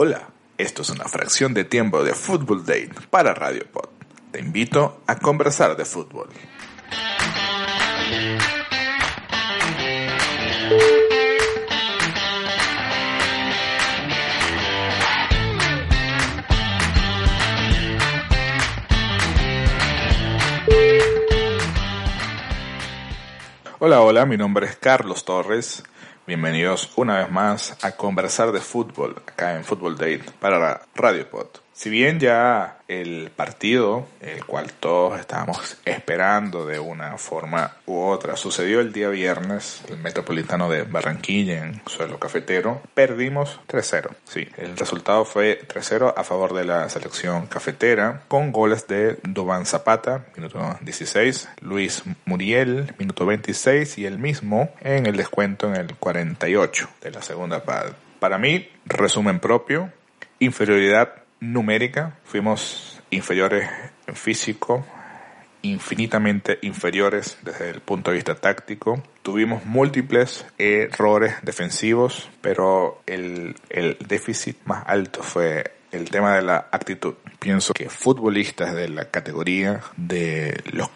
Hola, esto es una fracción de tiempo de Football Date para Radio Pod. Te invito a conversar de fútbol. Hola, hola, mi nombre es Carlos Torres. Bienvenidos una vez más a conversar de fútbol acá en Football Date para Radio Pod. Si bien ya el partido, el cual todos estábamos esperando de una forma u otra, sucedió el día viernes, el Metropolitano de Barranquilla en suelo cafetero, perdimos 3-0. Sí, el resultado fue 3-0 a favor de la selección cafetera, con goles de Dubán Zapata, minuto 16, Luis Muriel, minuto 26, y el mismo en el descuento en el 48 de la segunda parte. Para mí, resumen propio, inferioridad numérica, fuimos inferiores en físico, infinitamente inferiores desde el punto de vista táctico. Tuvimos múltiples errores defensivos, pero el, el déficit más alto fue el tema de la actitud. Pienso que futbolistas de la categoría de los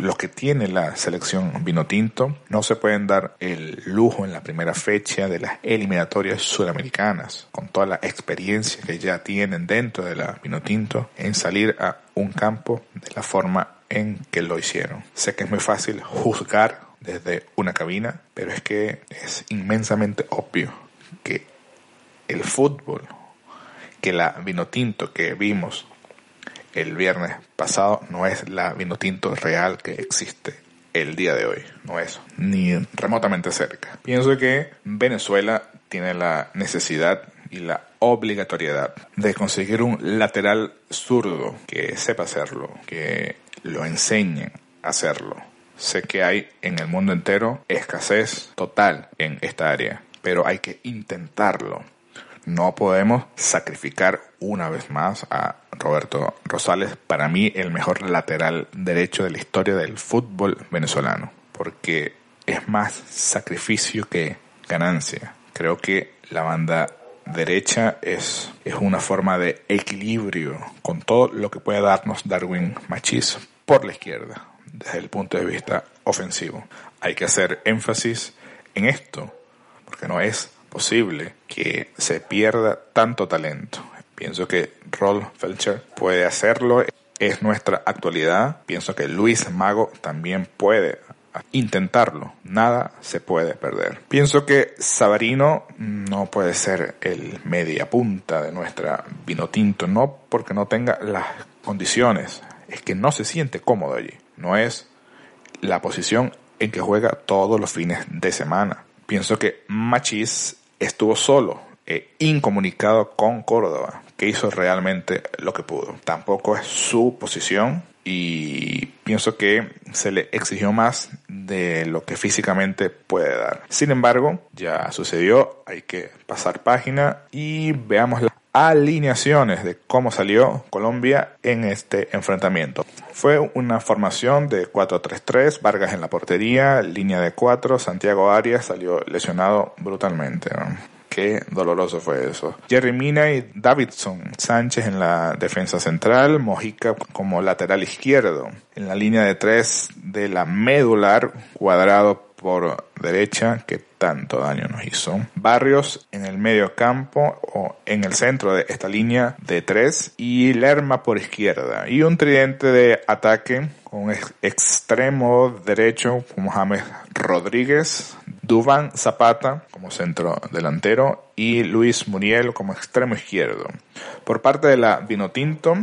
los que tiene la selección Vinotinto no se pueden dar el lujo en la primera fecha de las eliminatorias sudamericanas, con toda la experiencia que ya tienen dentro de la Vinotinto, en salir a un campo de la forma en que lo hicieron. Sé que es muy fácil juzgar desde una cabina, pero es que es inmensamente obvio que el fútbol, que la Vinotinto que vimos el viernes pasado no es la vino tinto real que existe el día de hoy. No es ni remotamente cerca. Pienso que Venezuela tiene la necesidad y la obligatoriedad de conseguir un lateral zurdo que sepa hacerlo, que lo enseñe a hacerlo. Sé que hay en el mundo entero escasez total en esta área, pero hay que intentarlo. No podemos sacrificar una vez más a Roberto Rosales, para mí el mejor lateral derecho de la historia del fútbol venezolano, porque es más sacrificio que ganancia. Creo que la banda derecha es, es una forma de equilibrio con todo lo que puede darnos Darwin Machis por la izquierda, desde el punto de vista ofensivo. Hay que hacer énfasis en esto, porque no es posible que se pierda tanto talento. Pienso que Rolf Felcher puede hacerlo, es nuestra actualidad. Pienso que Luis Mago también puede intentarlo. Nada se puede perder. Pienso que Sabarino no puede ser el media punta de nuestra vino tinto, no porque no tenga las condiciones, es que no se siente cómodo allí. No es la posición en que juega todos los fines de semana. Pienso que Machis estuvo solo e incomunicado con Córdoba, que hizo realmente lo que pudo. Tampoco es su posición y pienso que se le exigió más de lo que físicamente puede dar. Sin embargo, ya sucedió, hay que pasar página y veamos alineaciones de cómo salió Colombia en este enfrentamiento. Fue una formación de 4-3-3, Vargas en la portería, línea de 4, Santiago Arias salió lesionado brutalmente. Qué doloroso fue eso. Jerry Mina y Davidson Sánchez en la defensa central, Mojica como lateral izquierdo. En la línea de tres de la medular, cuadrado por derecha que tanto daño nos hizo. Barrios en el medio campo o en el centro de esta línea de tres y Lerma por izquierda. Y un tridente de ataque con extremo derecho Mohamed Rodríguez, Duván Zapata como centro delantero y Luis Muriel como extremo izquierdo. Por parte de la Vinotinto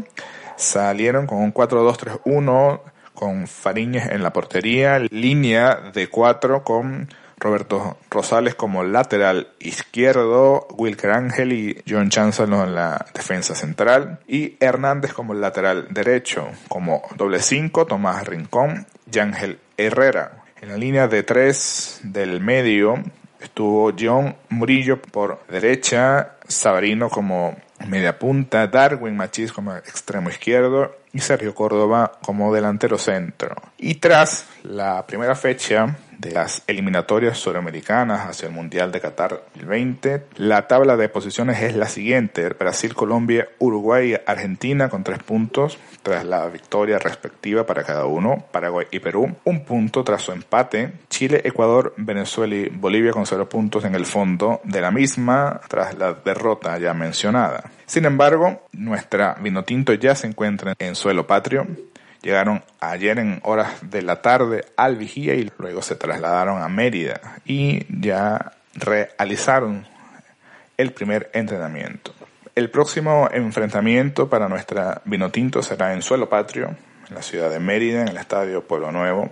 salieron con un 4-2-3-1 con Fariñez en la portería, línea de 4 con Roberto Rosales como lateral izquierdo, Wilker Ángel y John Chancellor en la defensa central y Hernández como lateral derecho, como doble cinco, Tomás Rincón y Ángel Herrera. En la línea de tres del medio estuvo John Murillo por derecha, Sabarino como media punta, Darwin Machís como extremo izquierdo y Sergio Córdoba como delantero centro. Y tras la primera fecha de las eliminatorias suramericanas hacia el Mundial de Qatar 2020. La tabla de posiciones es la siguiente. Brasil, Colombia, Uruguay, Argentina con tres puntos tras la victoria respectiva para cada uno. Paraguay y Perú, un punto tras su empate. Chile, Ecuador, Venezuela y Bolivia con cero puntos en el fondo de la misma tras la derrota ya mencionada. Sin embargo, nuestra Vinotinto ya se encuentra en suelo patrio Llegaron ayer en horas de la tarde al Vigía y luego se trasladaron a Mérida y ya realizaron el primer entrenamiento. El próximo enfrentamiento para nuestra Vinotinto será en suelo patrio, en la ciudad de Mérida, en el Estadio Pueblo Nuevo,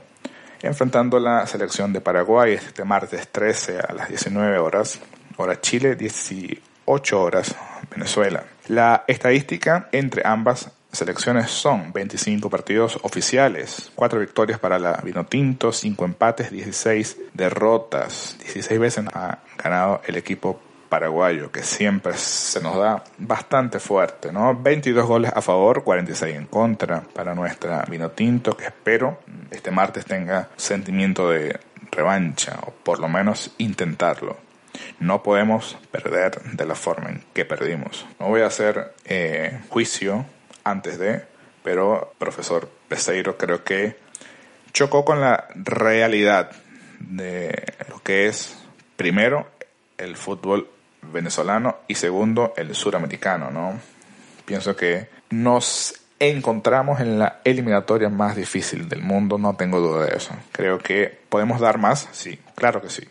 enfrentando la selección de Paraguay este martes 13 a las 19 horas, hora Chile, 18 horas Venezuela. La estadística entre ambas selecciones son 25 partidos oficiales, 4 victorias para la Vinotinto, 5 empates, 16 derrotas. 16 veces ha ganado el equipo paraguayo, que siempre se nos da bastante fuerte, ¿no? 22 goles a favor, 46 en contra para nuestra Vinotinto, que espero este martes tenga sentimiento de revancha, o por lo menos intentarlo. No podemos perder de la forma en que perdimos. No voy a hacer eh, juicio antes de, pero profesor Peseiro creo que chocó con la realidad de lo que es, primero, el fútbol venezolano y segundo, el suramericano, ¿no? Pienso que nos encontramos en la eliminatoria más difícil del mundo, no tengo duda de eso. Creo que podemos dar más, sí, claro que sí.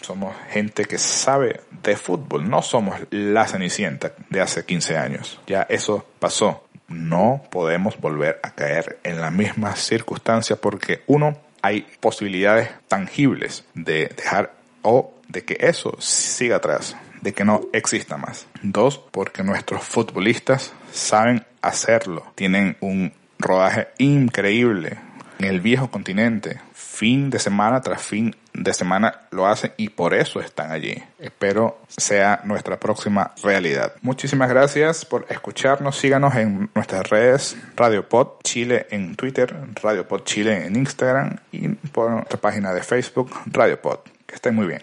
Somos gente que sabe de fútbol, no somos la Cenicienta de hace 15 años. Ya eso pasó no podemos volver a caer en la misma circunstancia porque uno, hay posibilidades tangibles de dejar o de que eso siga atrás, de que no exista más. Dos, porque nuestros futbolistas saben hacerlo, tienen un rodaje increíble en el viejo continente, fin de semana tras fin de semana lo hacen y por eso están allí. Espero sea nuestra próxima realidad. Muchísimas gracias por escucharnos. Síganos en nuestras redes Radio Pod Chile en Twitter, Radio Pod Chile en Instagram y por nuestra página de Facebook Radio Pod. Que estén muy bien.